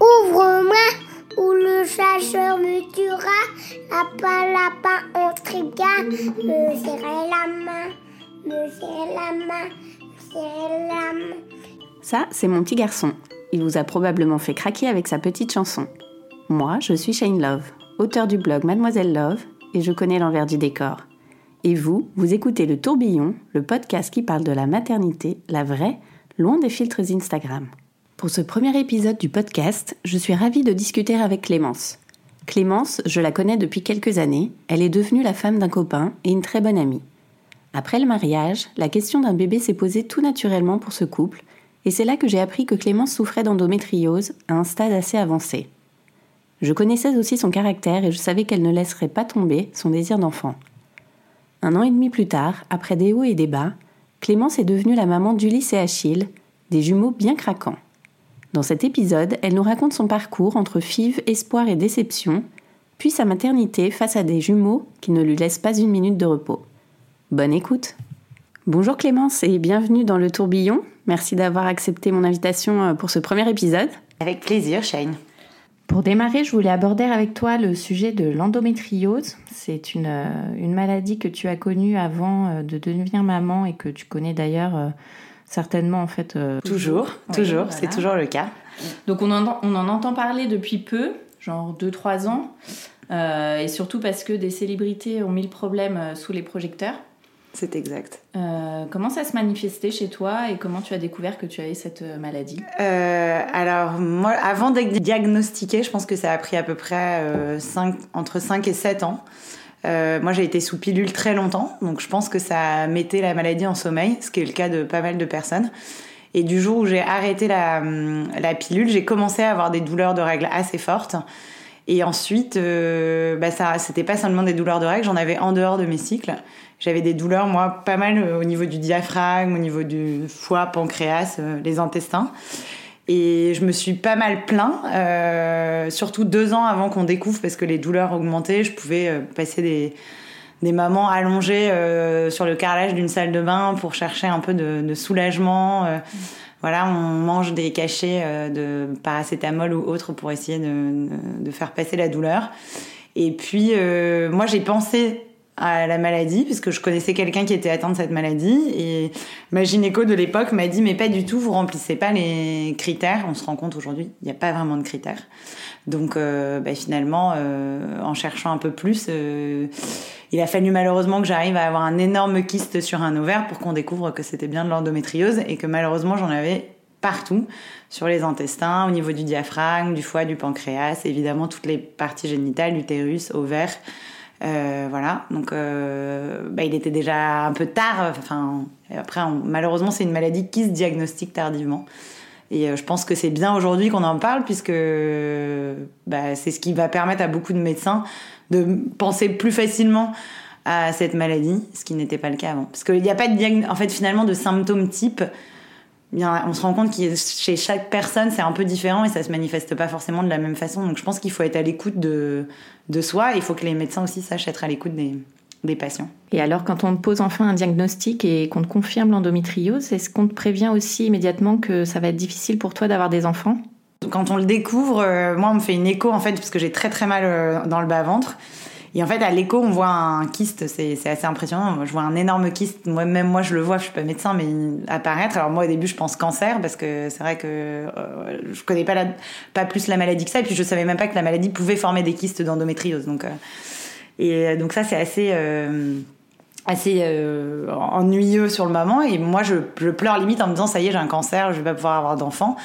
Ouvre-moi ou le chasseur me tuera. Lapin, lapin, on trigard. Me serrer la main, me serrer la main, me serrer la main. Ça, c'est mon petit garçon. Il vous a probablement fait craquer avec sa petite chanson. Moi, je suis Shane Love, auteur du blog Mademoiselle Love, et je connais l'envers du décor. Et vous, vous écoutez Le Tourbillon, le podcast qui parle de la maternité, la vraie, loin des filtres Instagram. Pour ce premier épisode du podcast, je suis ravie de discuter avec Clémence. Clémence, je la connais depuis quelques années, elle est devenue la femme d'un copain et une très bonne amie. Après le mariage, la question d'un bébé s'est posée tout naturellement pour ce couple, et c'est là que j'ai appris que Clémence souffrait d'endométriose à un stade assez avancé. Je connaissais aussi son caractère et je savais qu'elle ne laisserait pas tomber son désir d'enfant. Un an et demi plus tard, après des hauts et des bas, Clémence est devenue la maman d'Ulysse et Achille, des jumeaux bien craquants. Dans cet épisode, elle nous raconte son parcours entre fives, espoir et déception, puis sa maternité face à des jumeaux qui ne lui laissent pas une minute de repos. Bonne écoute Bonjour Clémence et bienvenue dans le tourbillon. Merci d'avoir accepté mon invitation euh, pour ce premier épisode. Avec plaisir, Shane. Pour démarrer, je voulais aborder avec toi le sujet de l'endométriose. C'est une, euh, une, maladie que tu as connue avant euh, de devenir maman et que tu connais d'ailleurs certainement en fait. toujours, toujours, voilà. c'est toujours le cas. Donc on en, on en, entend parler depuis peu, genre 2-3 ans, euh, et surtout parce que des célébrités ont mis le problème sous les projecteurs. C'est exact. Euh, comment ça se manifestait chez toi et comment tu as découvert que tu avais cette maladie? Euh, Alors, moi, avant d'être diagnostiquée, je pense que ça a pris à peu près euh, 5, entre 5 et 7 ans. Euh, moi, j'ai été sous pilule très longtemps, donc je pense que ça mettait la maladie en sommeil, ce qui est le cas de pas mal de personnes. Et du jour où j'ai arrêté la, la pilule, j'ai commencé à avoir des douleurs de règles assez fortes. Et ensuite, euh, bah ça, c'était pas seulement des douleurs de règles, j'en avais en dehors de mes cycles. J'avais des douleurs, moi, pas mal au niveau du diaphragme, au niveau du foie, pancréas, euh, les intestins. Et je me suis pas mal plaint, euh, surtout deux ans avant qu'on découvre, parce que les douleurs augmentaient. Je pouvais euh, passer des, des mamans allongées euh, sur le carrelage d'une salle de bain pour chercher un peu de, soulagement. Mmh. Voilà, on mange des cachets de paracétamol ou autre pour essayer de faire passer la douleur. Et puis, moi, j'ai pensé à la maladie, puisque je connaissais quelqu'un qui était atteint de cette maladie. Et ma gynéco de l'époque m'a dit, mais pas du tout, vous remplissez pas les critères. On se rend compte aujourd'hui, il n'y a pas vraiment de critères. Donc euh, bah, finalement, euh, en cherchant un peu plus, euh, il a fallu malheureusement que j'arrive à avoir un énorme kyste sur un ovaire pour qu'on découvre que c'était bien de l'endométriose et que malheureusement j'en avais partout, sur les intestins, au niveau du diaphragme, du foie, du pancréas, évidemment toutes les parties génitales, l'utérus, ovaire. Euh, voilà, donc euh, bah, il était déjà un peu tard. Enfin, après, malheureusement, c'est une maladie qui se diagnostique tardivement. Et euh, je pense que c'est bien aujourd'hui qu'on en parle, puisque bah, c'est ce qui va permettre à beaucoup de médecins de penser plus facilement à cette maladie, ce qui n'était pas le cas avant. Parce qu'il n'y a pas de en fait, finalement, de symptômes type. Bien, on se rend compte que chez chaque personne, c'est un peu différent et ça se manifeste pas forcément de la même façon. Donc, je pense qu'il faut être à l'écoute de, de soi. Il faut que les médecins aussi sachent être à l'écoute des, des patients. Et alors, quand on te pose enfin un diagnostic et qu'on te confirme l'endométriose, est-ce qu'on te prévient aussi immédiatement que ça va être difficile pour toi d'avoir des enfants? Quand on le découvre, euh, moi, on me fait une écho en fait, parce que j'ai très très mal euh, dans le bas-ventre. Et en fait, à l'écho, on voit un kyste, c'est assez impressionnant. Je vois un énorme kyste, moi, même moi je le vois, je suis pas médecin, mais apparaître. Alors moi au début, je pense cancer, parce que c'est vrai que euh, je connais pas, pas plus la maladie que ça, et puis je savais même pas que la maladie pouvait former des kystes d'endométriose. Donc, euh, et donc ça, c'est assez... Euh, assez euh, ennuyeux sur le moment et moi je, je, pleure limite en me disant ça y est j'ai un cancer je vais pas pouvoir avoir d'enfant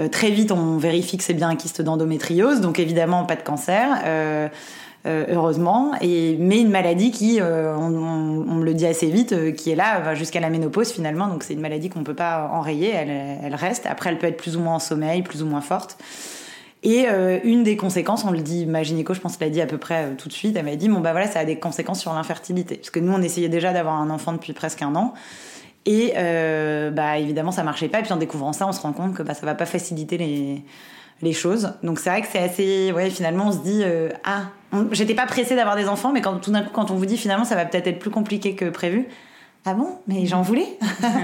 euh, très vite on vérifie que c'est bien un kyste d'endométriose donc évidemment pas de cancer euh, heureusement, et, mais une maladie qui, on, me le dit assez vite, qui est là jusqu'à la ménopause finalement, donc c'est une maladie qu'on ne peut pas enrayer, elle, reste. Après, elle peut être plus ou moins en sommeil, plus ou moins forte. Et euh, une des conséquences, on le dit, ma gynéco, je pense l'a dit à peu près euh, tout de suite, elle m'a dit, bon bah voilà, ça a des conséquences sur l'infertilité. Parce que nous, on essayait déjà d'avoir un enfant depuis presque un an. Et euh, bah évidemment, ça marchait pas. Et puis en découvrant ça, on se rend compte que bah, ça va pas faciliter les, les choses. Donc c'est vrai que c'est assez... Ouais, finalement, on se dit, ah, j'étais pas pressée d'avoir des enfants, mais quand, tout d'un coup, quand on vous dit finalement, ça va peut-être être plus compliqué que prévu, ah bon Mais j'en voulais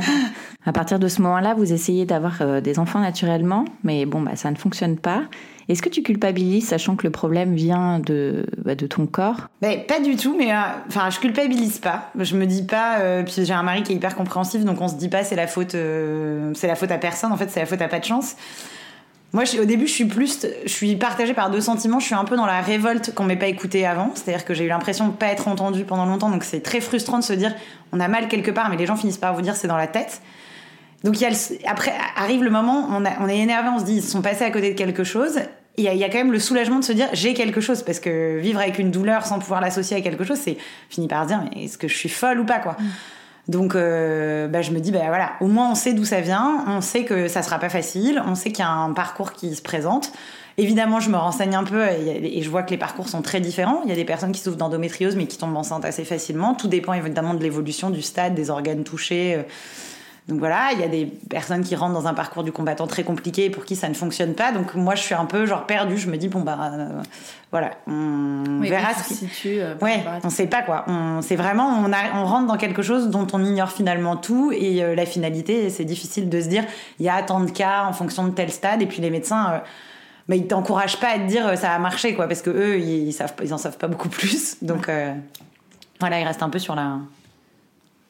À partir de ce moment-là, vous essayez d'avoir euh, des enfants naturellement, mais bon, bah, ça ne fonctionne pas. Est-ce que tu culpabilises, sachant que le problème vient de, bah, de ton corps? Ben, Pas du tout, mais euh, enfin, je culpabilise pas. Je me dis pas. Euh, puis j'ai un mari qui est hyper compréhensif, donc on se dit pas c'est la faute, c'est la faute à personne. En fait, c'est la faute à pas de chance. Moi, au début, je suis plus, je suis partagée par deux sentiments. Je suis un peu dans la révolte qu'on m'ait pas écouté avant, c'est-à-dire que j'ai eu l'impression de pas être entendue pendant longtemps, donc c'est très frustrant de se dire on a mal quelque part, mais les gens finissent par vous dire c'est dans la tête. Donc il y a après arrive le moment, on, est énervé, on se dit ils sont passés à côté de quelque chose. Il y, a, quand même le soulagement de se dire j'ai quelque chose parce que vivre avec une douleur sans pouvoir l'associer à quelque chose, c'est fini par se dire mais est-ce que je suis folle ou pas quoi? Donc, euh, bah, je me dis, bah voilà, au moins on sait d'où ça vient, on sait que ça sera pas facile, on sait qu'il y a un parcours qui se présente. Évidemment, je me renseigne un peu et, je vois que les parcours sont très différents. Il y a des personnes qui souffrent d'endométriose mais qui tombent enceintes assez facilement. Tout dépend évidemment de l'évolution du stade, des organes touchés. Euh, donc voilà, il y a des personnes qui rentrent dans un parcours du combattant très compliqué et pour qui ça ne fonctionne pas. Donc moi, je suis un peu genre perdue. Je me dis bon bah euh, voilà, on verra ce qui. Situe, euh, ouais, on sait pas quoi. On c'est vraiment on, on rentre dans quelque chose dont on ignore finalement tout et euh, la finalité. C'est difficile de se dire il y a tant de cas en fonction de tel stade et puis les médecins. mais ils t'encouragent pas à te dire ça a marché quoi parce que eux ils, savent ils en savent pas beaucoup plus donc voilà ils restent un peu sur la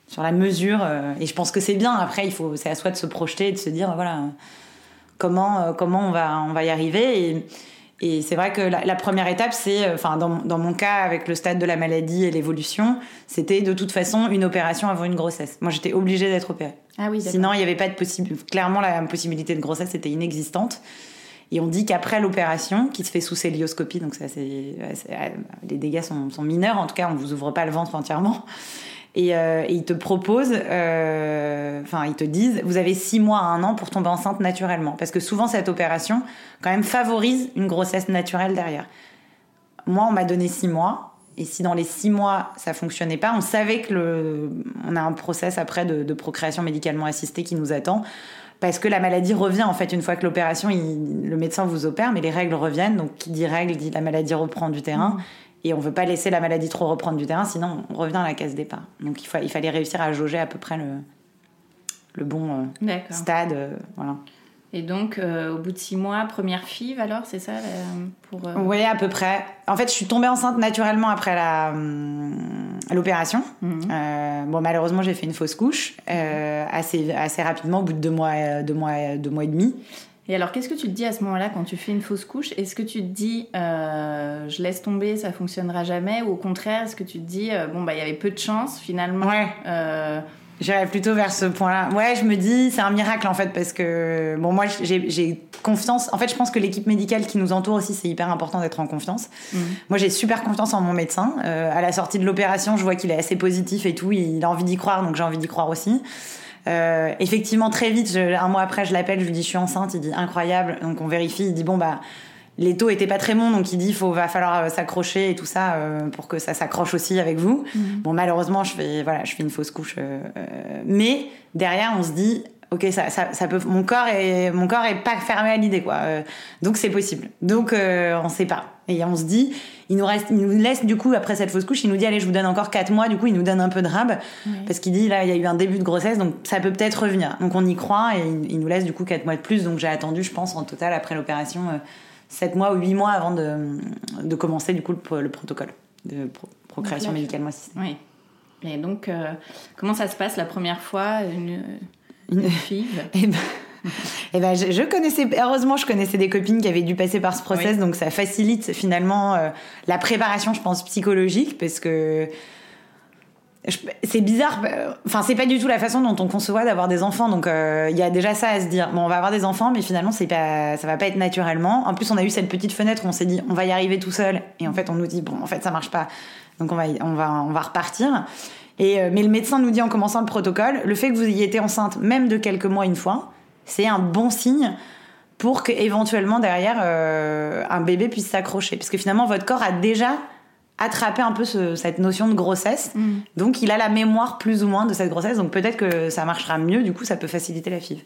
sur la mesure. Euh, et je pense que c'est bien. Après, il faut, c'est à soi de se projeter et de se dire, voilà, comment, euh, comment on va, on va y arriver. Et, et c'est vrai que la, première étape, c'est, euh, enfin, dans, dans, mon cas, avec le stade de la maladie et l'évolution, c'était de toute façon une opération avant une grossesse. Moi, j'étais obligée d'être opérée. Ah oui, Sinon, il n'y avait pas de possibilité. Clairement, la possibilité de grossesse était inexistante. Et on dit qu'après l'opération, qui se fait sous célioscopie, donc ça, c'est, les dégâts sont, sont, mineurs, en tout cas, on ne vous ouvre pas le ventre entièrement. Euh, et, ils te proposent, euh, enfin ils te disent, vous avez six mois à un an pour tomber enceinte naturellement, parce que souvent cette opération quand même favorise une grossesse naturelle derrière. Moi, on m'a donné six mois, et si dans les six mois ça fonctionnait pas, on savait que le, on a un process après de, procréation médicalement assistée qui nous attend. Parce que la maladie revient en fait une fois que l'opération, le médecin vous opère, mais les règles reviennent. Donc qui dit règles dit la maladie reprend du terrain. Mmh. Et on veut pas laisser la maladie trop reprendre du terrain, sinon on revient à la case départ. Donc il, faut, il fallait réussir à jauger à peu près le, le bon euh, stade. Euh, voilà. Et donc, euh, au bout de six mois, première FIV, alors, c'est ça pour, Oui, à peu près. En fait, je suis tombée enceinte naturellement après la, l'opération. Mhm. bon, malheureusement, j'ai fait une fausse couche assez, assez rapidement, au bout de deux mois, deux mois, deux mois et demi. Et alors, qu'est-ce que tu te dis à ce moment-là quand tu fais une fausse couche? Est-ce que tu te dis, euh, je laisse tomber, ça fonctionnera jamais? Ou au contraire, est-ce que tu te dis, euh, bon, bah, il y avait peu de chance finalement Ouais. Euh... J'irais plutôt vers ce point-là. Ouais, je me dis, c'est un miracle en fait, parce que, bon, moi, j'ai confiance. En fait, je pense que l'équipe médicale qui nous entoure aussi, c'est hyper important d'être en confiance. Mhm. Moi, j'ai super confiance en mon médecin. Euh, à la sortie de l'opération, je vois qu'il est assez positif et tout. Il a envie d'y croire, donc j'ai envie d'y croire aussi. Euh, effectivement, très vite, un mois après, je l'appelle, je lui dis je suis enceinte. Il dit incroyable. Donc on vérifie. Il dit bon bah les taux étaient pas très bons, donc il dit faut va falloir euh, s'accrocher et tout ça euh, pour que ça s'accroche aussi avec vous. Mhm. Bon malheureusement, je fais voilà, je fais une fausse couche. mais derrière, on se dit ok ça, ça, ça, peut mon corps est mon corps est pas fermé à l'idée quoi euh, donc c'est possible donc euh, on sait pas et on se dit il nous reste il nous laisse du coup après cette fausse couche il nous dit allez je vous donne encore 4 mois du coup il nous donne un peu de rab parce qu'il dit là il y a eu un début de grossesse donc ça peut peut-être revenir. Donc on y croit et il, nous laisse du coup 4 mois de plus donc j'ai attendu je pense en total après l'opération 7 euh, mois ou 8 mois avant de, de commencer du coup le, protocole de procréation médicalement assistée oui. Et donc comment ça se passe la première fois une une fille eh ben, eh ben je, connaissais, heureusement, je connaissais des copines qui avaient dû passer par ce process, donc ça facilite finalement euh, la préparation, je pense, psychologique, parce que c'est bizarre. euh, Enfin, c'est pas du tout la façon dont on conçoit d'avoir des enfants. Donc, euh, il y a déjà ça à se dire. Bon, on va avoir des enfants, mais finalement, c'est pas, ça va pas être naturellement. En plus, on a eu cette petite fenêtre où on s'est dit, on va y arriver tout seul. Et en fait, on nous dit, bon, en fait, ça marche pas. Donc, on va, on va, on va repartir. Et euh, mais le médecin nous dit en commençant le protocole, le fait que vous ayez été enceinte, même de quelques mois une fois, c'est un bon signe pour que éventuellement derrière euh, un bébé puisse s'accrocher. Parce que finalement, votre corps a déjà attrapé un peu ce- cette notion de grossesse. Donc, il a la mémoire plus ou moins de cette grossesse. Donc, peut-être que ça marchera mieux. Du coup, ça peut faciliter la FIV.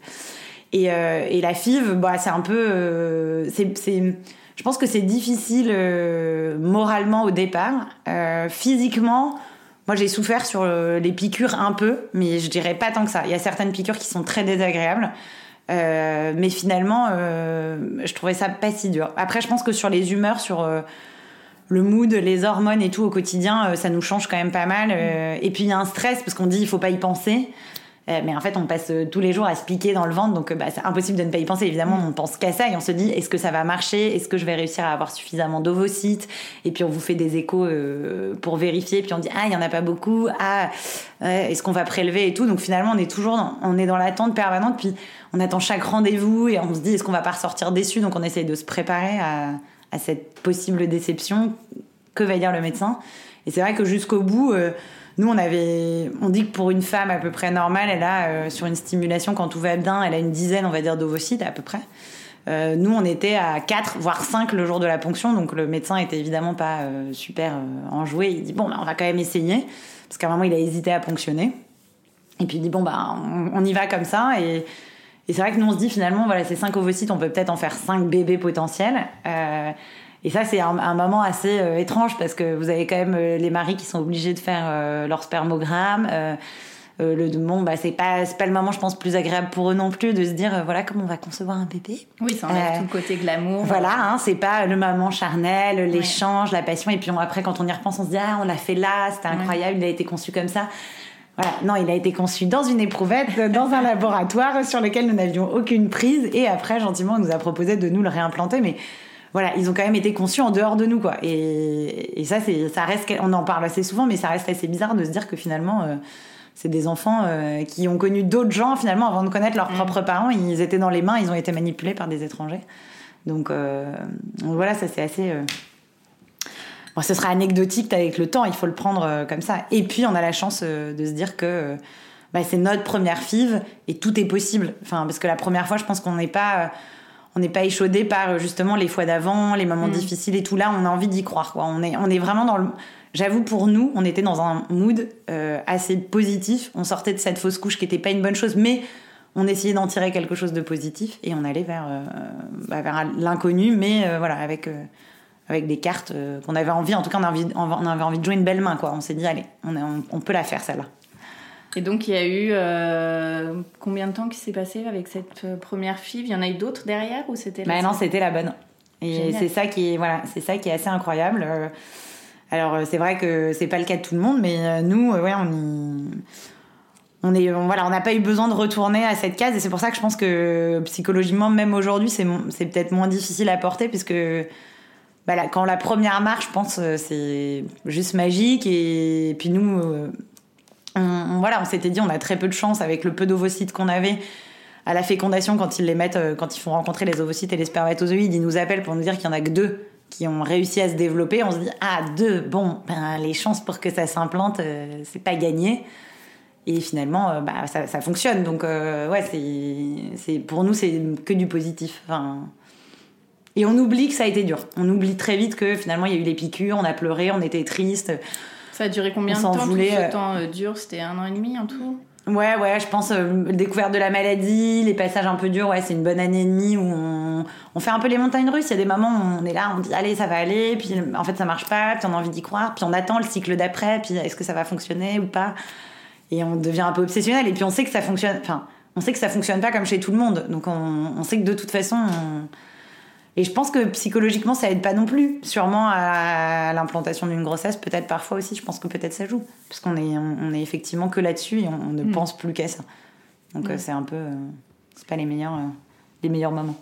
Et, euh, et la FIV, bah, c'est un peu. euh, c'est, c'est- je pense que c'est difficile euh, moralement au départ. Physiquement, moi, j'ai souffert sur les piqûres un peu, mais je dirais pas tant que ça. Il y a certaines piqûres qui sont très désagréables. Euh, mais finalement, euh, je trouvais ça pas si dur. Après, je pense que sur les humeurs, sur euh, le mood, les hormones et tout au quotidien, euh, ça nous change quand même pas mal. Et puis il y a un stress parce qu'on dit il faut pas y penser. Euh, mais en fait, on passe euh, tous les jours à se piquer dans le ventre, donc euh, bah, c'est impossible de ne pas y penser. Évidemment, on pense qu'à ça et on se dit est-ce que ça va marcher? Est-ce que je vais réussir à avoir suffisamment d'ovocytes? Et puis on vous fait des échos euh, pour vérifier. Puis on dit ah il y en a pas beaucoup. Ah est-ce qu'on va prélever et tout? Donc finalement, on est toujours dans, on est dans l'attente permanente. Puis on attend chaque rendez-vous et on se dit est-ce qu'on va pas ressortir déçu? Donc on essaye de se préparer à, à cette possible déception. Que va dire le médecin? Et c'est vrai que jusqu'au bout. euh, nous, on avait, on dit que pour une femme à peu près normale, elle a euh, sur une stimulation quand tout va bien, elle a une dizaine, on va dire, d'ovocytes à peu près. Euh, nous, on était à 4, voire 5 le jour de la ponction, donc le médecin était évidemment pas euh, super enjoué. Il dit bon, bah, on va quand même essayer, parce qu'à un moment, il a hésité à ponctionner. Et puis il dit bon, bah, on, on y va comme ça. Et, et c'est vrai que nous, on se dit finalement, voilà, ces 5 ovocytes, on peut peut-être en faire 5 bébés potentiels. Et ça, c'est un, un moment assez euh, étrange parce que vous avez quand même euh, les maris qui sont obligés de faire euh, leur spermogramme. Le bon, bah, c'est pas, c'est pas le moment, je pense, plus agréable pour eux non plus de se dire, voilà, comment on va concevoir un bébé. Oui, ça enlève tout le côté glamour. Voilà, hein, c'est pas le moment charnel, l'échange, la passion. Et puis on- après, quand on y repense, on se dit, ah, on l'a fait là, c'était incroyable, il a été conçu comme ça. Voilà, non, il a été conçu dans une éprouvette, dans un laboratoire sur lequel nous n'avions aucune prise. Et après, gentiment, on nous a proposé de nous le réimplanter. Mais voilà, ils ont quand même été conçus en dehors de nous, quoi. Et, et ça, c'est, ça reste, on en parle assez souvent, mais ça reste assez bizarre de se dire que finalement, euh, c'est des enfants euh, qui ont connu d'autres gens, finalement, avant de connaître leurs propres parents. Ils étaient dans les mains, ils ont été manipulés par des étrangers. Donc, euh, donc voilà, ça c'est assez. euh, Bon, ce sera anecdotique avec le temps, il faut le prendre comme ça. Et puis, on a la chance de se dire que bah, c'est notre première FIV et tout est possible. Enfin, parce que la première fois, je pense qu'on n'est pas. On n'est pas échaudé par euh, justement les fois d'avant, les moments difficiles et tout. Là, on a envie d'y croire. Quoi. On, est, on est vraiment dans le. J'avoue, pour nous, on était dans un mood euh, assez positif. On sortait de cette fausse couche qui n'était pas une bonne chose, mais on essayait d'en tirer quelque chose de positif et on allait vers, euh, bah, vers l'inconnu, mais euh, voilà, avec, avec des cartes qu'on avait envie. En tout cas, on, a envie, on avait envie de jouer une belle main. Quoi. On s'est dit, allez, on, on peut la faire celle-là. Et donc, il y a eu euh, combien de temps qui s'est passé avec cette euh, première FIV Il y en a eu d'autres derrière ou c'était Bah non, c'était la bonne. Et c'est ça qui est voilà, c'est ça qui est assez incroyable. Euh, Alors c'est vrai que c'est pas le cas de tout le monde, mais nous, ouais, on y on est on- voilà, on n'a pas eu besoin de retourner à cette case et c'est pour ça que je pense que psychologiquement, même aujourd'hui, c'est peut-être moins difficile à porter puisque bah, là, quand la première marche, je pense, c'est juste magique et puis nous. On, voilà, on s'était dit, on a très peu de chance avec le peu d'ovocytes qu'on avait à la fécondation quand ils les mettent, euh, quand ils font rencontrer les ovocytes et les spermatozoïdes, ils nous appellent pour nous dire qu'il y en a que deux qui ont réussi à se développer. On se dit, ah deux, bon, ben, les chances pour que ça s'implante, euh, c'est pas gagné. Et finalement, euh, bah, ça, fonctionne. Donc euh, ouais, c'est, pour nous, c'est que du positif. Et on oublie que ça a été dur. On oublie très vite que finalement, il y a eu les piqûres, on a pleuré, on était triste. Ça a duré combien On de temps voulait, Tout ce euh, temps euh, dur, c'était un an et demi en tout? Ouais, ouais, je pense euh, découverte de la maladie, les passages un peu durs, ouais, c'est une bonne année et demie où on, on fait un peu les montagnes russes. Il y a des moments où on est là, on dit allez, ça va aller, puis en fait ça marche pas, puis on a envie d'y croire, puis on attend le cycle d'après, puis est-ce que ça va fonctionner ou pas? Et on devient un peu obsessionnel, et puis on sait que ça fonctionne, enfin, on sait que ça fonctionne pas comme chez tout le monde, donc on, on sait que de toute façon. on- Et je pense que psychologiquement, ça aide pas non plus. Sûrement à l'implantation d'une grossesse, peut-être parfois aussi, je pense que peut-être ça joue. Parce qu'on est, on, est effectivement que là-dessus et on, on ne pense plus qu'à ça. Donc euh, c'est un peu. euh, c'est pas les meilleurs, euh, les meilleurs moments.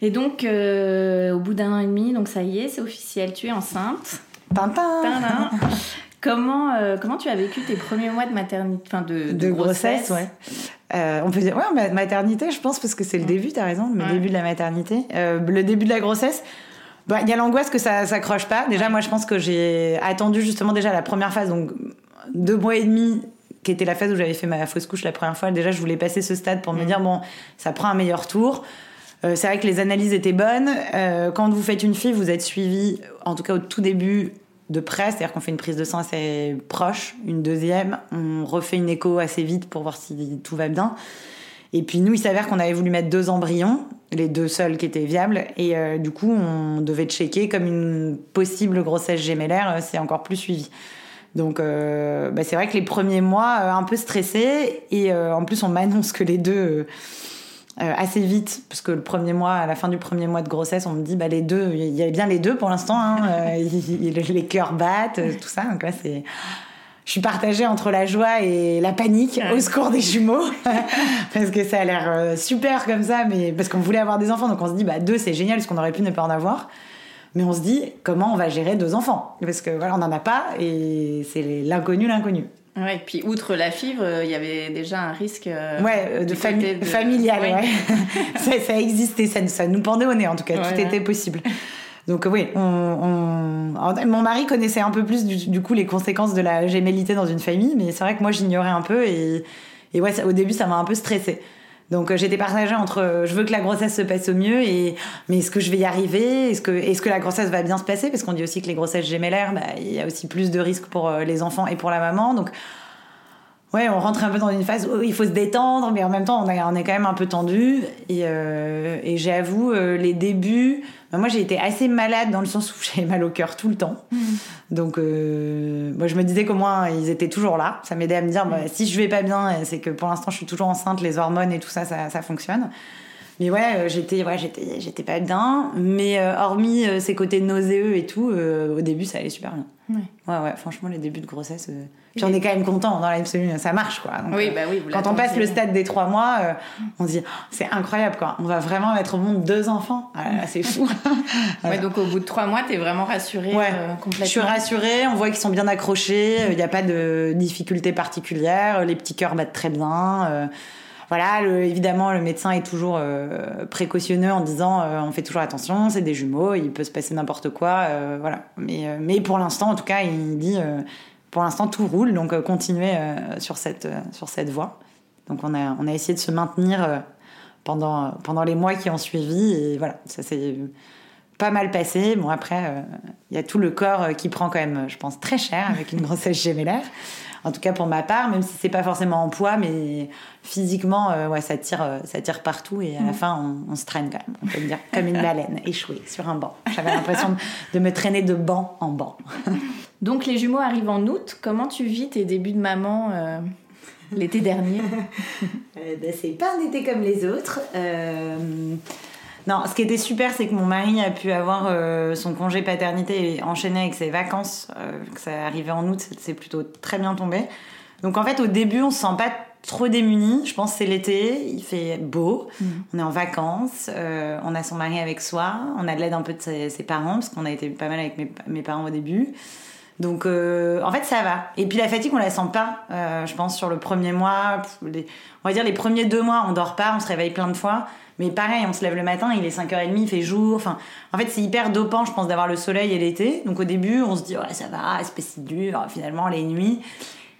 Et donc, au bout d'un an et demi, donc ça y est, c'est officiel, tu es enceinte. Tintin. Comment, comment tu as vécu tes premiers mois de maternité, enfin de, de, grossesse, ouais. Euh, on peut dire, ouais, maternité, je pense, parce que c'est le début, t'as raison, le début de la maternité. Euh, le début de la grossesse, bah, il y a l'angoisse que ça s'accroche pas. Déjà, moi, je pense que j'ai attendu justement déjà la première phase, donc deux mois et demi, qui était la phase où j'avais fait ma fausse couche la première fois. Déjà, je voulais passer ce stade pour me mm. dire, bon, ça prend un meilleur tour. Euh, c'est vrai que les analyses étaient bonnes. Quand vous faites une fille, vous êtes suivi, en tout cas au tout début, de près, c'est-à-dire qu'on fait une prise de sang assez proche, une deuxième, on refait une écho assez vite pour voir si tout va bien. Et puis nous, il s'avère qu'on avait voulu mettre deux embryons, les deux seuls qui étaient viables, et euh, du coup, on devait checker comme une possible grossesse gémellaire, c'est encore plus suivi. Donc bah, c'est vrai que les premiers mois, un peu stressés, et en plus on m'annonce que les deux euh, assez vite, parce que le premier mois, à la fin du premier mois de grossesse, on me dit bah les deux, il y a bien les deux pour l'instant, hein, euh, les cœurs battent, euh, tout ça. Donc là, c'est, je suis partagée entre la joie et la panique au secours des jumeaux, parce que ça a l'air super comme ça, mais parce qu'on voulait avoir des enfants, donc on se dit bah deux c'est génial, parce qu'on aurait pu ne pas en avoir. Mais on se dit comment on va gérer deux enfants, parce que voilà, on n'en a pas et c'est l'inconnu, l'inconnu. Ouais, puis outre la fibre, euh, il y avait déjà un risque euh, ouais, euh, de, familial. Ouais. ça, ça, existait, ça, ça, nous pendait au nez en tout cas, tout était possible. Donc oui, on, mon mari connaissait un peu plus du, coup les conséquences de la gémellité dans une famille, mais c'est vrai que moi j'ignorais un peu et, et ouais, au début ça m'a un peu stressée. Donc j'étais partagée entre je veux que la grossesse se passe au mieux et mais est-ce que je vais y arriver? Est-ce que est-ce que la grossesse va bien se passer? Parce qu'on dit aussi que les grossesses gémellaires, bah, il y a aussi plus de risques pour les enfants et pour la maman. Donc ouais, on rentre un peu dans une phase où il faut se détendre, mais en même temps, on, on est quand même un peu tendu. Et, euh, et j'avoue, euh, les débuts, bah, moi j'ai été assez malade dans le sens où j'avais mal au cœur tout le temps. Mm. Donc, euh, moi je me disais qu'au moins ils étaient toujours là. Ça m'aidait à me dire, bah, mm. si je vais pas bien, c'est que pour l'instant je suis toujours enceinte, les hormones et tout ça, ça, ça fonctionne. Mais ouais, j'étais ouais, j'étais j'étais pas bien, mais hormis ces côtés nauséeux et tout, au début ça allait super bien. Ouais, ouais, franchement les débuts de grossesse J'en ai quand même content dans l'absolu, ça marche quoi. oui, bah oui, quand on passe le stade des trois mois, euh, on se dit oh, c'est incroyable quoi. On va vraiment mettre au monde deux enfants. Ah, c'est fou. ouais, donc au bout de trois mois, t'es vraiment rassurée ouais. Euh, complètement. Je suis rassurée. On voit qu'ils sont bien accrochés. Il n'y a pas de difficultés particulières. Les petits cœurs battent très bien. Euh, voilà, évidemment, le médecin est toujours précautionneux en disant on fait toujours attention, c'est des jumeaux, il peut se passer n'importe quoi, voilà. Mais, mais pour l'instant, en tout cas, il dit pour l'instant, tout roule, donc euh, continuer euh, sur, cette, euh, sur cette voie. Donc on a, on a essayé de se maintenir pendant, pendant les mois qui ont suivi, et voilà, ça s'est pas mal passé. Bon, après, il y a tout le corps qui prend quand même, je pense, très cher avec une grossesse gémellaire. En tout cas pour ma part, même si c'est pas forcément en poids, mais physiquement, ouais, ça tire, ça tire partout et à la mm. fin, on, se traîne quand même. On peut dire comme une baleine échouée sur un banc. J'avais l'impression de me traîner de banc en banc. Donc les jumeaux arrivent en août. Comment tu vis tes débuts de maman euh, l'été dernier? Euh, ben, C'est pas un été comme les autres. Euh, non, ce qui était super, c'est que mon mari a pu avoir son congé paternité enchaîné avec ses vacances. que ça arrivait en août, c'est plutôt très bien tombé. Donc en fait, au début, on se sent pas trop démunis. Je pense que c'est l'été, il fait beau, mm. on est en vacances, on a son mari avec soi, on a de l'aide un peu de ses, parents, parce qu'on a été pas mal avec mes, mes parents au début. Donc, euh, en fait, ça va. Et puis la fatigue, on la sent pas. Euh, je pense sur le premier mois, on va dire les premiers deux mois, on dort pas, on se réveille plein de fois. Mais pareil, on se lève le matin, il est 5h30, il fait jour. Enfin, en fait, c'est hyper dopant, je pense, d'avoir le soleil et l'été. Donc au début, on se dit, ouais, ça va, c'est pas si dur, finalement, les nuits.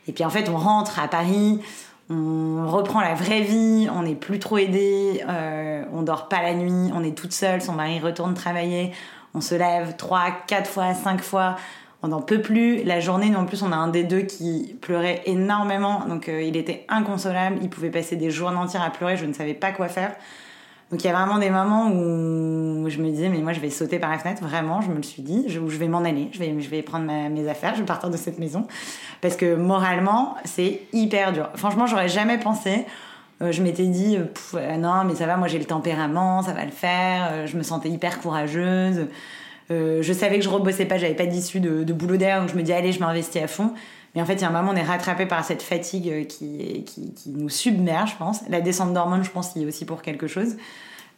Et puis en fait, on rentre à Paris, on reprend la vraie vie, on n'est plus trop aidé, euh, on dort pas la nuit, on est toute seule, son mari retourne travailler, on se lève trois, quatre fois, cinq fois on n'en peut plus. La journée, nous en plus, on a un des deux qui pleurait énormément, donc euh, il était inconsolable. Il pouvait passer des journées entières à pleurer, je ne savais pas quoi faire. Donc il y a vraiment des moments où je me disais, mais moi je vais sauter par la fenêtre, vraiment, je me le suis dit, je, je vais m'en aller, je vais, prendre mes affaires, je vais partir de cette maison. Parce que moralement, c'est hyper dur. Franchement, j'aurais jamais pensé. Euh, je m'étais dit, euh, non, mais ça va, moi j'ai le tempérament, ça va le faire. je me sentais hyper courageuse. Euh, je savais que je rebossais pas, j'avais pas d'issue de, boulot derrière, donc je me dis allez, je m'investis à fond. Mais en fait, il y a un moment, on est rattrapé par cette fatigue euh, qui, qui, qui nous submerge, je pense. La descente d'hormones, je pense, y est aussi pour quelque chose.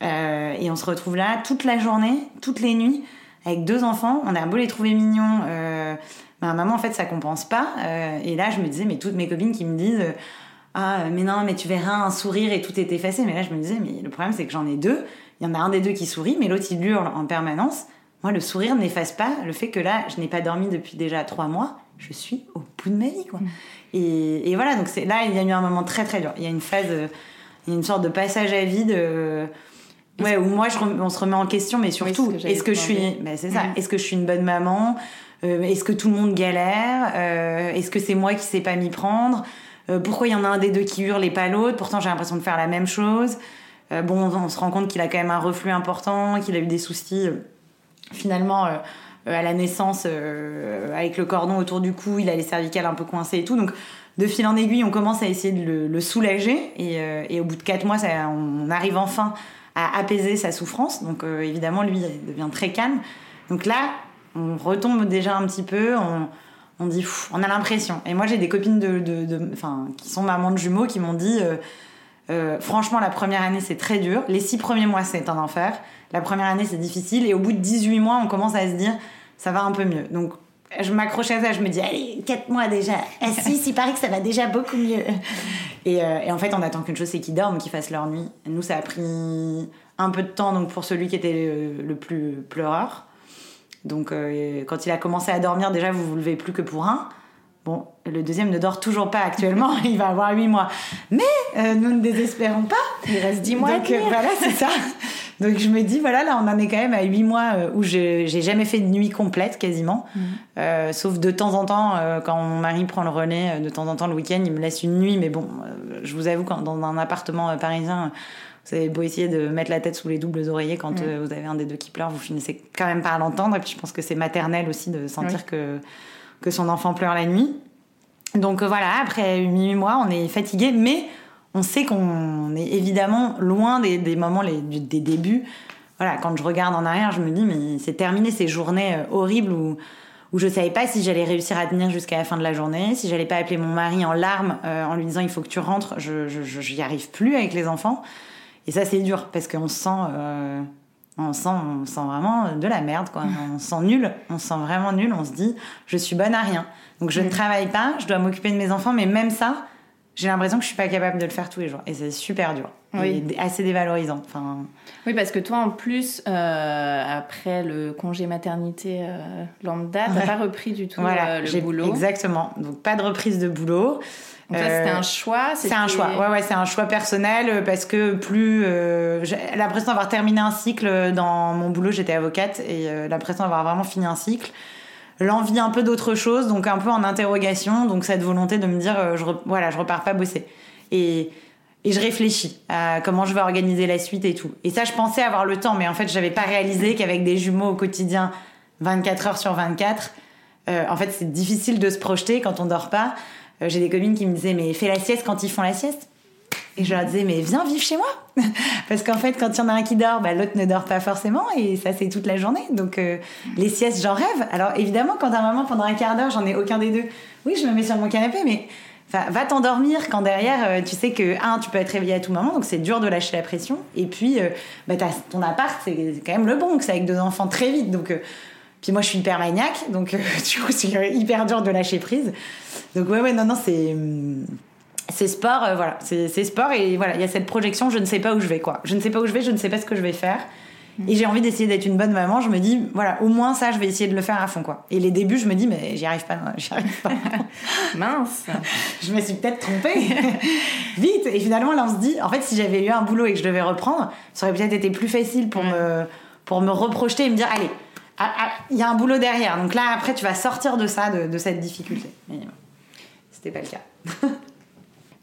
Euh, et on se retrouve là toute la journée, toutes les nuits, avec deux enfants. On a beau les trouver mignons, à un moment, en fait, ça compense pas. et là, je me disais, mais toutes mes copines qui me disent ah mais non mais tu verras un sourire et tout est effacé mais là je me disais mais le problème c'est que j'en ai deux il y en a un des deux qui sourit mais l'autre il hurle en permanence moi le sourire n'efface pas le fait que là je n'ai pas dormi depuis déjà trois mois je suis au bout de ma vie quoi mm. et, et, voilà donc là il y a eu un moment très très dur il y a une phase il y a une sorte de passage à vide euh, ouais où moi je, on se remet en question mais surtout est-ce que je suis ben, c'est ça mm. est-ce que je suis une bonne maman euh, est-ce que tout le monde galère euh, est-ce que c'est moi qui sais pas m'y prendre euh, pourquoi il y en a un des deux qui hurle et pas l'autre Pourtant, j'ai l'impression de faire la même chose. Euh, bon, on, se rend compte qu'il a quand même un reflux important, qu'il a eu des soucis euh, finalement à la naissance avec le cordon autour du cou, il a les cervicales un peu coincées et tout. Donc, de fil en aiguille, on commence à essayer de le, soulager. Et, au bout de quatre mois, ça, on arrive enfin à apaiser sa souffrance. Donc, évidemment, lui, il devient très calme. Donc là, on retombe déjà un petit peu. On, dit, on a l'impression. Et moi, j'ai des copines de, de, qui sont mamans de jumeaux qui m'ont dit, euh, euh, franchement, la première année, c'est très dur. Les six premiers mois, c'est un enfer. La première année, c'est difficile. Et au bout de 18 mois, on commence à se dire, ça va un peu mieux. Donc, je m'accroche à ça, je me dis, allez, 4 mois déjà. Ah si, il paraît que ça va déjà beaucoup mieux. Et, euh, et en fait, on attend qu'une chose, c'est qu'ils dorment, qu'ils fassent leur nuit. Nous, ça a pris un peu de temps, donc pour celui qui était le plus pleureur. Donc, euh, quand il a commencé à dormir, déjà, vous vous levez plus que pour un. Bon, le deuxième ne dort toujours pas actuellement, il va avoir 8 mois. Mais euh, nous ne désespérons pas. Il reste 10 mois. Donc euh, voilà, c'est ça. Donc je me dis, voilà, là on en est quand même à 8 mois où j'ai jamais fait de nuit complète quasiment. Mm. sauf de temps en temps, quand mon mari prend le relais, de temps en temps le week-end, il me laisse une nuit. Mais bon, je vous avoue, quand, dans un appartement parisien, vous avez beau essayer de mettre la tête sous les doubles oreillers quand mm. euh, vous avez un des deux qui pleure, vous finissez quand même par l'entendre. Et puis je pense que c'est maternel aussi de sentir que, que son enfant pleure la nuit. Donc euh, voilà, après 8 mois, on est fatigué, mais on sait qu'on est évidemment loin des, moments, des débuts. Voilà, quand je regarde en arrière, je me dis, mais c'est terminé ces journées euh, horribles où, où je savais pas si j'allais réussir à tenir jusqu'à la fin de la journée, si j'allais pas appeler mon mari en larmes en lui disant il faut que tu rentres, je j'y arrive plus avec les enfants. Et ça, c'est dur parce qu'on se sent, euh, on sent, on sent vraiment de la merde, quoi. On se sent nul, on se sent vraiment nul. On se dit, je suis bonne à rien. Donc je ne mm. travaille pas, je dois m'occuper de mes enfants, mais même ça, j'ai l'impression que je suis pas capable de le faire tous les jours. Et c'est super dur. Oui. Et assez dévalorisant. Enfin... Oui, parce que toi, en plus, euh, après le congé maternité euh, lambda, t'as pas repris du tout voilà, le boulot. Exactement. Donc pas de reprise de boulot. Donc ça, c'était un choix. C'est un choix. Ouais, ouais, c'est un choix personnel euh, parce que plus euh, j'ai l'impression d'avoir terminé un cycle dans mon boulot, j'étais avocate et euh, l'impression d'avoir vraiment fini un cycle. L'envie un peu d'autre chose, donc un peu en interrogation, donc cette volonté de me dire, je voilà, je repars pas bosser. Et et je réfléchis à comment je vais organiser la suite et tout. Et ça, je pensais avoir le temps, mais en fait, j'avais pas réalisé qu'avec des jumeaux au quotidien, 24 heures sur 24, en fait, c'est difficile de se projeter quand on dort pas. Euh, j'ai des copines qui me disaient mais fais la sieste quand ils font la sieste. Et je leur disais, mais viens vivre chez moi. Parce qu'en fait, quand il y en a un qui dort, bah, l'autre ne dort pas forcément. Et ça, c'est toute la journée. Donc, euh, les siestes, j'en rêve. Alors, évidemment, quand un moment, pendant un quart d'heure, j'en ai aucun des deux. Oui, je me mets sur mon canapé, mais va t'endormir quand derrière, euh, tu sais que, un, tu peux être réveillé à tout moment. Donc, c'est dur de lâcher la pression. Et puis, bah, ton appart, c'est quand même le bon. C'est avec deux enfants très vite. Donc, puis moi, je suis hyper maniaque. Donc, du coup, c'est hyper dur de lâcher prise. Donc ouais, ouais, non, non, c'est c'est sport, euh, voilà, c'est sport et voilà, il y a cette projection, je ne sais pas où je vais quoi. Je ne sais pas où je vais, je ne sais pas ce que je vais faire. Et j'ai envie d'essayer d'être une bonne maman. Je me dis, voilà, au moins ça, je vais essayer de le faire à fond, quoi. Et les débuts, je me dis, mais j'y arrive pas, j'y arrive pas. Mince. je me suis peut-être trompée. Vite. Et finalement, là, on se dit, en fait, si j'avais eu un boulot et que je devais reprendre, ça aurait peut-être été plus facile pour me, pour me reprojeter et me dire, allez, il y a un boulot derrière. Donc là, après, tu vas sortir de ça, de, de cette difficulté. Mais, c'était pas le cas.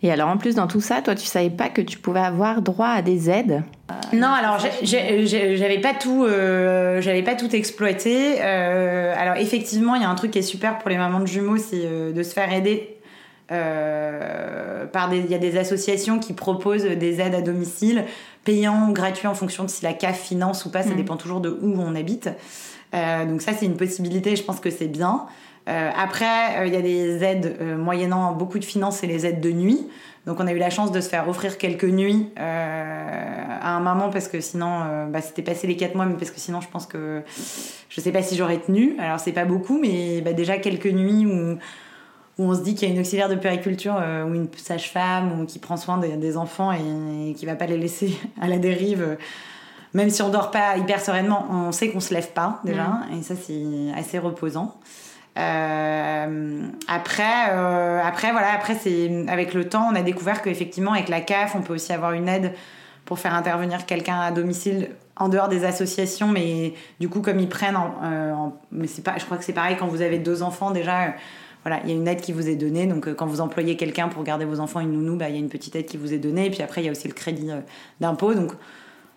Et alors en plus dans tout ça, toi tu savais pas que tu pouvais avoir droit à des aides? Non, alors j'avais pas tout, euh, j'avais pas tout exploité. Euh, alors effectivement, il y a un truc qui est super pour les mamans de jumeaux, c'est euh, de se faire aider par il y a des associations qui proposent des aides à domicile, payants ou gratuits en fonction de si la CAF finance ou pas. Ça mmh. dépend toujours de où on habite. Donc ça c'est une possibilité. Je pense que c'est bien. après, il y a des aides moyennant beaucoup de finances, c'est les aides de nuit. Donc on a eu la chance de se faire offrir quelques nuits à un moment parce que sinon, bah, c'était passé les 4 mois, mais parce que sinon je pense que je sais pas si j'aurais tenu. Alors c'est pas beaucoup, mais bah, déjà quelques nuits où où on se dit qu'il y a une auxiliaire de périculture euh, ou une sage-femme ou qui prend soin des, enfants et, et, qui va pas les laisser à la dérive. Même si on dort pas hyper sereinement, on sait qu'on se lève pas déjà mm. et ça c'est assez reposant. Euh, après, euh, après voilà, après c'est avec le temps, on a découvert qu'effectivement avec la CAF, on peut aussi avoir une aide pour faire intervenir quelqu'un à domicile en dehors des associations, mais du coup comme ils prennent, en, mais c'est pas, je crois que c'est pareil quand vous avez deux enfants déjà voilà, il y a une aide qui vous est donnée. Donc, euh, quand vous employez quelqu'un pour garder vos enfants, une nounou, bah, il y a une petite aide qui vous est donnée. Et puis après, il y a aussi le crédit euh, d'impôt. Donc,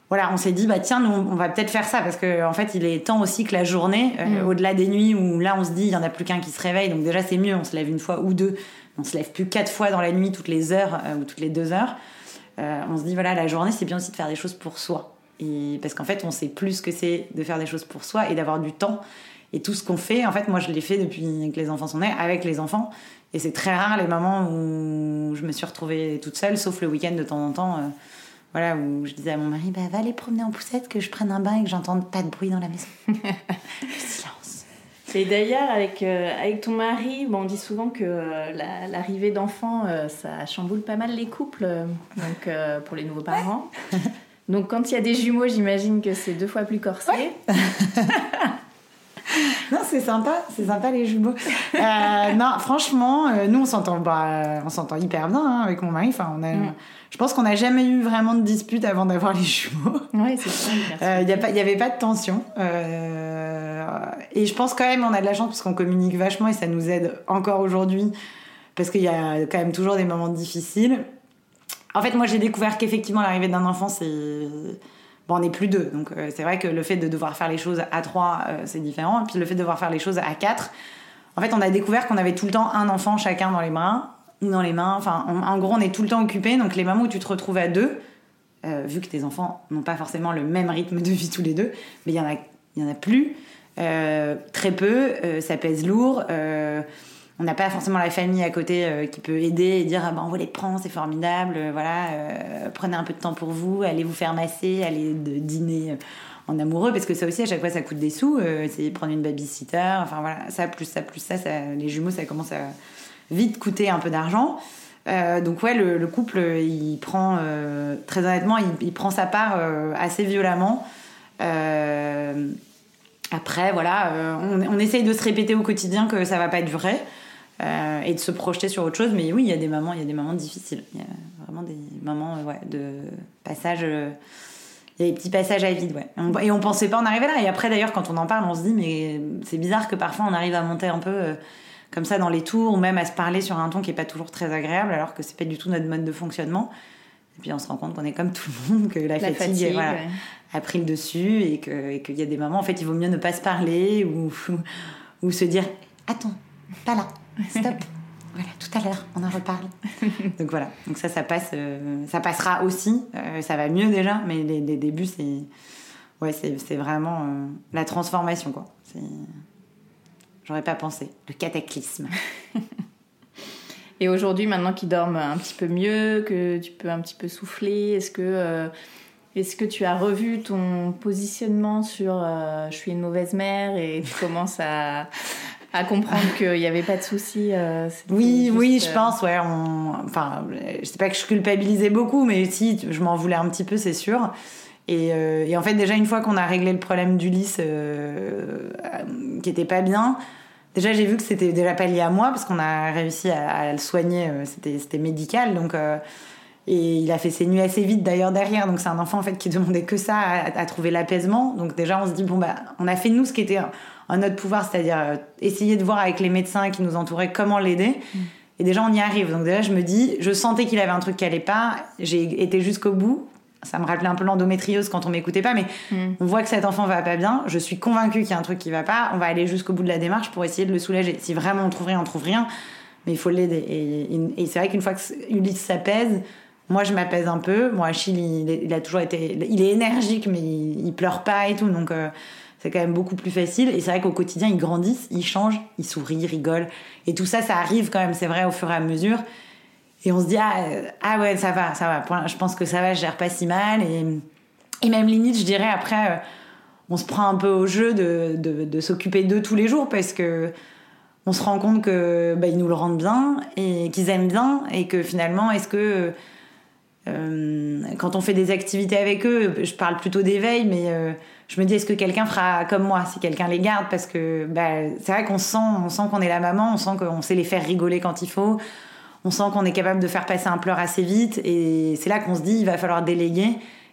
voilà, on s'est dit, bah tiens, nous, on va peut-être faire ça parce qu'en en fait, il est temps aussi que la journée, euh, mm. au-delà des nuits où là, on se dit, il y en a plus qu'un qui se réveille. Donc, déjà, c'est mieux, on se lève une fois ou deux. On se lève plus quatre fois dans la nuit, toutes les heures ou toutes les deux heures. on se dit, voilà, la journée, c'est bien aussi de faire des choses pour soi. Et parce qu'en fait, on sait plus ce que c'est de faire des choses pour soi et d'avoir du temps. Et tout ce qu'on fait, en fait, moi, je l'ai fait depuis que les enfants sont nés, avec les enfants. Et c'est très rare les moments où je me suis retrouvée toute seule, sauf le week-end de temps en temps. Euh, voilà, où je disais à mon mari, bah, va aller promener en poussette, que je prenne un bain et que j'entende pas de bruit dans la maison. silence. Et d'ailleurs, avec, euh, avec ton mari, bon, on dit souvent que euh, l'arrivée d'enfants, ça chamboule pas mal les couples, donc pour les nouveaux parents. donc quand il y a des jumeaux, j'imagine que c'est deux fois plus corsé. non, c'est sympa, c'est sympa les jumeaux. Euh, non, franchement, euh, nous on s'entend, bah, on s'entend hyper bien hein, avec mon mari. Enfin, on a, mm. je pense qu'on n'a jamais eu vraiment de dispute avant d'avoir les jumeaux. Oui, c'est. Euh, il n'y avait pas de tension. et je pense quand même, on a de la chance parce qu'on communique vachement et ça nous aide encore aujourd'hui parce qu'il y a quand même toujours des moments difficiles. En fait, moi j'ai découvert qu'effectivement l'arrivée d'un enfant, c'est bon, on n'est plus deux. Donc euh, c'est vrai que le fait de devoir faire les choses à trois, euh, c'est différent. Et puis le fait de devoir faire les choses à quatre, en fait, on a découvert qu'on avait tout le temps un enfant chacun dans les bras ou dans les mains. Enfin, en gros, on est tout le temps occupé. Donc les moments où tu te retrouves à deux, euh, vu que tes enfants n'ont pas forcément le même rythme de vie tous les deux, mais il y il y en a plus. très peu, ça pèse lourd on n'a pas forcément la famille à côté euh, qui peut aider et dire ah ben, on vous les prend c'est formidable euh, voilà euh, prenez un peu de temps pour vous allez vous faire masser allez dîner en amoureux parce que ça aussi à chaque fois ça coûte des sous c'est prendre une babysitter enfin voilà ça plus ça plus ça, les jumeaux ça commence à vite coûter un peu d'argent. Donc ouais le, couple il prend très honnêtement il, prend sa part assez violemment. Après voilà on, on, essaye de se répéter au quotidien que ça va pas durer euh, et de se projeter sur autre chose. Mais oui, il y a des moments, il y a des moments difficiles. Il y a vraiment des moments ouais, de passage. Euh, il y a des petits passages à vide, ouais. Et on, pensait pas en arriver là. Et après, d'ailleurs, quand on en parle, on se dit, mais c'est bizarre que parfois on arrive à monter un peu euh, comme ça dans les tours, ou même à se parler sur un ton qui est pas toujours très agréable, alors que c'est pas du tout notre mode de fonctionnement. Et puis on se rend compte qu'on est comme tout le monde, que la, fatigue, voilà, a pris le dessus et qu'il y a des moments, en fait, il vaut mieux ne pas se parler ou, ou se dire Attends, pas là. Stop. Voilà, tout à l'heure, on en reparle. donc voilà, donc ça, ça passe, euh, ça passera aussi. Euh, ça va mieux déjà, mais les, débuts, c'est, ouais, c'est, vraiment euh, la transformation, quoi. j'aurais pas pensé, le cataclysme. Et aujourd'hui, maintenant qu'ils dorment un petit peu mieux, que tu peux un petit peu souffler, est-ce que est-ce que tu as revu ton positionnement sur je suis une mauvaise mère et tu commences à, à comprendre qu'il n'y avait pas de souci. Euh, oui, oui, je euh, pense, ouais. Enfin, je sais pas que je culpabilisais beaucoup, mais si, je m'en voulais un petit peu, c'est sûr. Et, euh, et, en fait, déjà, une fois qu'on a réglé le problème d'Ulysse, qui était pas bien, déjà, j'ai vu que c'était déjà pas lié à moi, parce qu'on a réussi à, le soigner, c'était médical, donc... et il a fait ses nuits assez vite d'ailleurs derrière, donc c'est un enfant en fait qui demandait que ça, à, à trouver l'apaisement. Donc déjà on se dit bon bah on a fait nous ce qui était un notre pouvoir, c'est-à-dire euh, essayer de voir avec les médecins qui nous entouraient comment l'aider. Mm. Et déjà, on y arrive. Donc déjà, je me dis, je sentais qu'il avait un truc qui allait pas. J'ai été jusqu'au bout. Ça me rappelait un peu l'endométriose quand on m'écoutait pas, mais mm. on voit que cet enfant va pas bien. Je suis convaincue qu'il y a un truc qui va pas. On va aller jusqu'au bout de la démarche pour essayer de le soulager. Si vraiment on trouve rien, on trouve rien. Mais il faut l'aider. Et, c'est vrai qu'une fois que Ulysse s'apaise, moi je m'apaise un peu. Moi, Achille, il, a toujours été, il est énergique, mais il, pleure pas et tout. Donc euh, c'est quand même beaucoup plus facile. Et c'est vrai qu'au quotidien, ils grandissent, ils changent, ils sourient, ils rigolent. Et tout ça, ça arrive quand même, c'est vrai, au fur et à mesure. Et on se dit, ah, euh, ah ouais, ça va, ça va. Je pense que ça va, je gère pas si mal. Et, et même limite, je dirais, après, euh, on se prend un peu au jeu de, de, s'occuper d'eux tous les jours parce que on se rend compte que bah, ils nous le rendent bien et qu'ils aiment bien et que finalement, est-ce que euh, quand on fait des activités avec eux, je parle plutôt d'éveil, mais euh, je me dis est-ce que quelqu'un fera comme moi si quelqu'un les garde? Parce que bah, c'est vrai qu'on sent, on sent qu'on est la maman, on sent qu'on sait les faire rigoler quand il faut, on sent qu'on est capable de faire passer un pleur assez vite. Et c'est là qu'on se dit il va falloir déléguer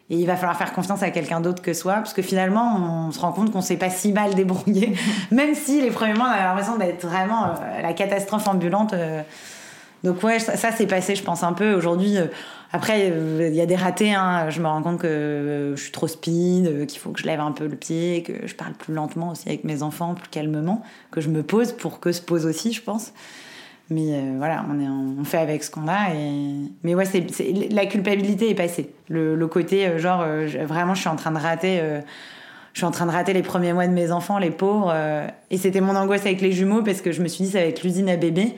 et il va falloir faire confiance à quelqu'un d'autre que soi, parce que finalement, on se rend compte qu'on s'est pas si mal débrouillé, même si les premiers mois, on avait l'impression d'être vraiment euh, la catastrophe ambulante. Euh. Donc ouais, ça, s'est passé, je pense, un peu. Aujourd'hui, euh, après, il y a des ratés. Hein. Je me rends compte que je suis trop speed, qu'il faut que je lève un peu le pied, que je parle plus lentement aussi avec mes enfants, plus calmement, que je me pose pour que se pose aussi, je pense. Mais euh, voilà, on, est, on fait avec ce qu'on a. Mais ouais, la culpabilité est passée. Le, le côté, euh, genre, euh, vraiment, je suis en train de rater. je suis en train de rater les premiers mois de mes enfants, les pauvres. et c'était mon angoisse avec les jumeaux parce que je me suis dit, ça va être l'usine à bébé.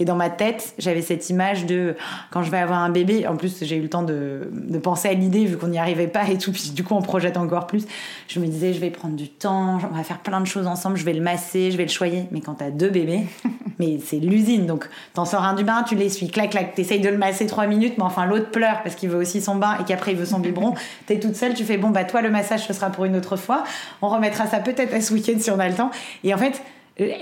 Et dans ma tête, j'avais cette image de quand je vais avoir un bébé. En plus, j'ai eu le temps de, de penser à l'idée vu qu'on n'y arrivait pas et tout. Puis du coup, on projette encore plus. Je me disais, je vais prendre du temps, on va faire plein de choses ensemble. Je vais le masser, je vais le choyer. Mais quand t'as deux bébés, mais c'est l'usine. Donc, t'en sors un du bain, tu l'essuies, clac, clac. T'essayes de le masser trois minutes, mais enfin, l'autre pleure parce qu'il veut aussi son bain et qu'après il veut son biberon. T'es toute seule, tu fais bon, bah toi, le massage, ce sera pour une autre fois. On remettra ça peut-être à ce week-end si on a le temps. Et en fait,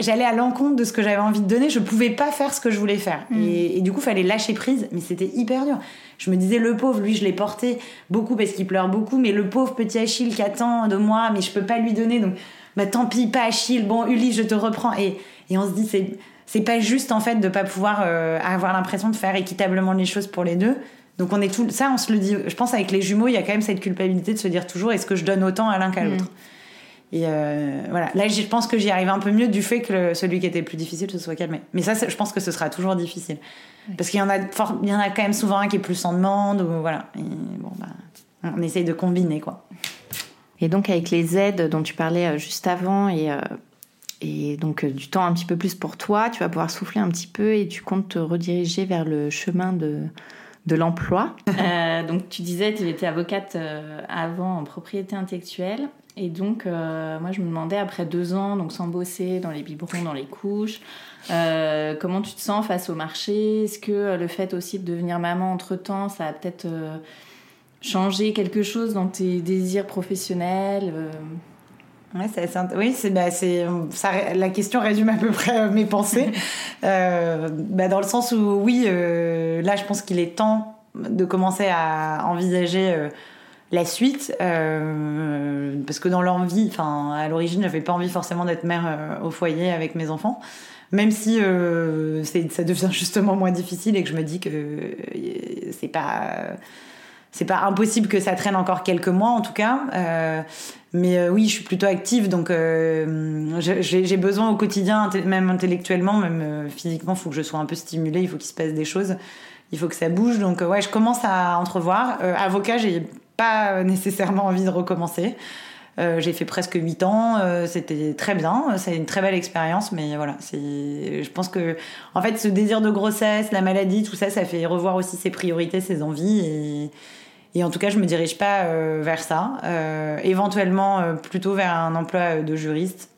j'allais à l'encontre de ce que j'avais envie de donner. Je pouvais pas faire ce que je voulais faire. Mm. Et, du coup, fallait lâcher prise. Mais c'était hyper dur. Je me disais, le pauvre, lui, je l'ai porté beaucoup parce qu'il pleure beaucoup. Mais le pauvre petit Achille qui attend de moi, mais je peux pas lui donner. Donc, bah, tant pis, pas Achille. Bon, Ulysse, je te reprends. Et, et on se dit, c'est, c'est pas juste, en fait, de pas pouvoir euh, avoir l'impression de faire équitablement les choses pour les deux. Donc, on est tout, ça, on se le dit. Je pense avec les jumeaux, il y a quand même cette culpabilité de se dire toujours, est-ce que je donne autant à l'un qu'à mm. l'autre? Et euh, voilà, là je pense que j'y arrive un peu mieux du fait que celui qui était le plus difficile se soit calmé. Mais ça, je pense que ce sera toujours difficile. Parce qu'il y, en a il y en a quand même souvent un qui est plus en demande, ou voilà. Et bon, bah, on essaye de combiner quoi. Et donc avec les aides dont tu parlais euh, juste avant et, euh, et donc du temps un petit peu plus pour toi, tu vas pouvoir souffler un petit peu et tu comptes te rediriger vers le chemin de, de l'emploi. donc tu disais, tu étais avocate avant en propriété intellectuelle. Et donc, euh, moi, je me demandais, après deux ans, donc sans bosser dans les biberons, dans les couches, euh, comment tu te sens face au marché? Est-ce que le fait aussi de devenir maman entre-temps, ça a peut-être euh, changé quelque chose dans tes désirs professionnels Ouais, oui, c'est, bah, ça, la question résume à peu près mes pensées. bah, dans le sens où, oui, là, je pense qu'il est temps de commencer à envisager la suite, euh, parce que dans l'envie, enfin à l'origine, j'avais pas envie forcément d'être mère euh, au foyer avec mes enfants, même si euh, ça devient justement moins difficile et que je me dis que c'est pas c'est pas impossible que ça traîne encore quelques mois en tout cas. mais oui, je suis plutôt active, donc j'ai besoin au quotidien, même intellectuellement, même physiquement, il faut que je sois un peu stimulée, il faut qu'il se passe des choses, il faut que ça bouge. Donc ouais, je commence à entrevoir. avocat, j'ai pas nécessairement envie de recommencer. Euh, j'ai fait presque 8 ans, euh, c'était très bien, c'est une très belle expérience, mais voilà, c'est, je pense que, en fait, ce désir de grossesse, la maladie, tout ça, ça fait revoir aussi ses priorités, ses envies, et, en tout cas, je me dirige pas euh, vers ça, éventuellement plutôt vers un emploi de juriste,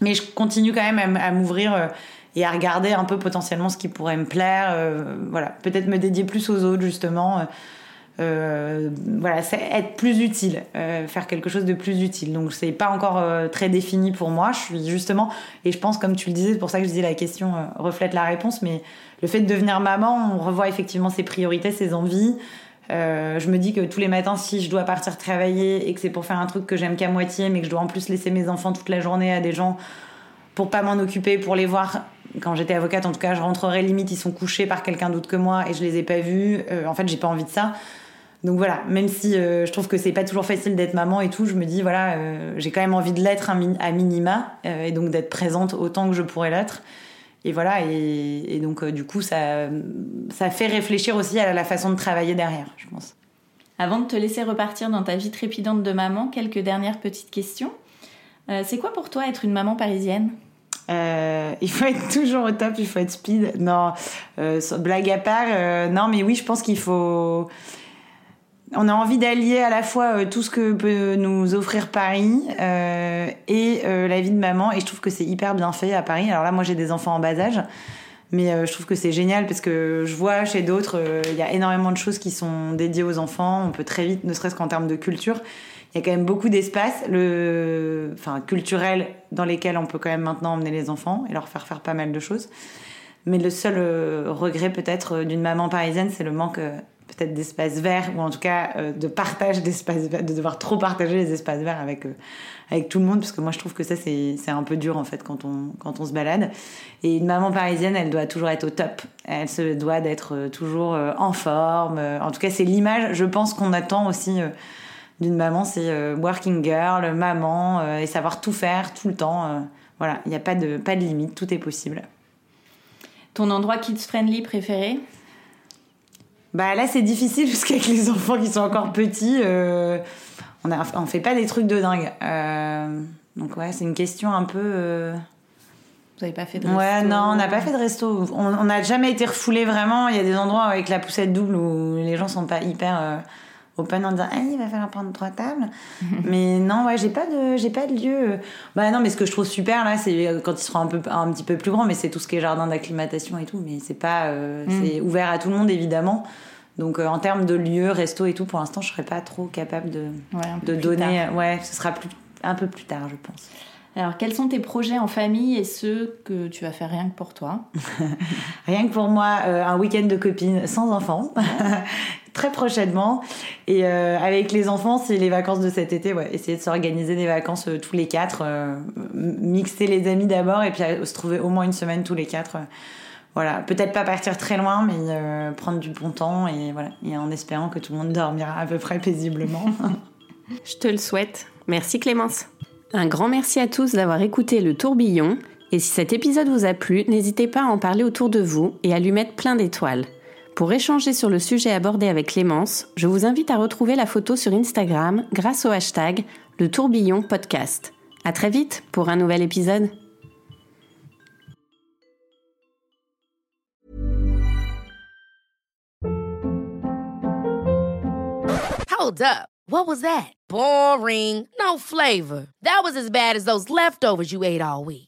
mais je continue quand même à m'ouvrir et à regarder un peu potentiellement ce qui pourrait me plaire, voilà, peut-être me dédier plus aux autres justement. Euh, voilà, c'est être plus utile, euh, faire quelque chose de plus utile. Donc c'est pas encore euh, très défini pour moi. Justement, et je pense comme tu le disais, c'est pour ça que je disais la question reflète la réponse, mais le fait de devenir maman, on revoit effectivement ses priorités, ses envies. je me dis que tous les matins, si je dois partir travailler et que c'est pour faire un truc que j'aime qu'à moitié, mais que je dois en plus laisser mes enfants toute la journée à des gens pour pas m'en occuper, pour les voir. Quand j'étais avocate, en tout cas, je rentrerai limite, ils sont couchés par quelqu'un d'autre que moi et je les ai pas vus. en fait, j'ai pas envie de ça. Donc voilà, même si euh, je trouve que c'est pas toujours facile d'être maman et tout, je me dis voilà, euh, j'ai quand même envie de l'être à minima euh, et donc d'être présente autant que je pourrais l'être. Et voilà, et, donc du coup, ça, ça fait réfléchir aussi à la façon de travailler derrière, je pense. Avant de te laisser repartir dans ta vie trépidante de maman, quelques dernières petites questions. C'est quoi pour toi être une maman parisienne? Euh, il faut être toujours au top, il faut être speed. Non, euh, blague à part, euh, non, mais oui, je pense qu'il faut. On a envie d'allier à la fois euh, tout ce que peut nous offrir Paris euh, et euh, la vie de maman, et je trouve que c'est hyper bien fait à Paris. Alors là, moi, j'ai des enfants en bas âge. Mais euh, je trouve que c'est génial parce que je vois chez d'autres, euh, il y a énormément de choses qui sont dédiées aux enfants. On peut très vite, ne serait-ce qu'en termes de culture, il y a quand même beaucoup d'espaces, le, enfin culturels, dans lesquels on peut quand même maintenant emmener les enfants et leur faire faire pas mal de choses. Mais le seul euh, regret peut-être d'une maman parisienne, c'est le manque peut-être d'espace vert ou en tout cas euh, de partage d'espace de devoir trop partager les espaces verts avec euh, avec tout le monde parce que moi je trouve que ça c'est un peu dur en fait quand on quand on se balade. Et une maman parisienne, elle doit toujours être au top. Elle se doit d'être euh, toujours en forme. En tout cas, c'est l'image, je pense qu'on attend aussi d'une maman, c'est working girl, maman et savoir tout faire tout le temps. voilà, il n'y a pas de pas de limite, tout est possible. Ton endroit kids friendly préféré? Bah là, c'est difficile parce qu'avec les enfants qui sont encore petits, euh, on, a, on fait pas des trucs de dingue. Euh, donc ouais, c'est une question un peu. euh, Vous avez pas fait de Ouais, resto non, on n'a pas fait de resto. On n'a jamais été refoulé vraiment. Il y a des endroits avec la poussette double où les gens sont pas hyper open en disant ah, il va falloir prendre trois tables. mais non, ouais, j'ai pas de j'ai pas de lieu. Bah non, mais ce que je trouve super là, c'est quand ils seront un peu un petit peu plus grands, mais c'est tout ce qui est jardin d'acclimatation et tout. Mais c'est pas euh, c'est ouvert à tout le monde évidemment. Donc euh, en termes de lieu, resto et tout, pour l'instant, je serais pas trop capable de Ouais, de donner. tard. Ouais, ce sera plus un peu plus tard, je pense. Alors, quels sont tes projets en famille et ceux que tu vas faire rien que pour toi? Rien que pour moi, euh, un week-end de copine sans enfants, très prochainement. Et euh, avec les enfants, c'est les vacances de cet été, ouais, essayer de s'organiser des vacances euh, tous les quatre, euh, mixer les amis d'abord et puis se trouver au moins une semaine tous les quatre. voilà, peut-être pas partir très loin, mais prendre du bon temps et voilà, et en espérant que tout le monde dormira à peu près paisiblement. Je te le souhaite. Merci Clémence. Un grand merci à tous d'avoir écouté le tourbillon. Et si cet épisode vous a plu, n'hésitez pas à en parler autour de vous et à lui mettre plein d'étoiles. Pour échanger sur le sujet abordé avec Clémence, je vous invite à retrouver la photo sur Instagram grâce au hashtag le tourbillon podcast. À très vite pour un nouvel épisode. Hold up. What was that? Boring. No flavor. That was as bad as those leftovers you ate all week.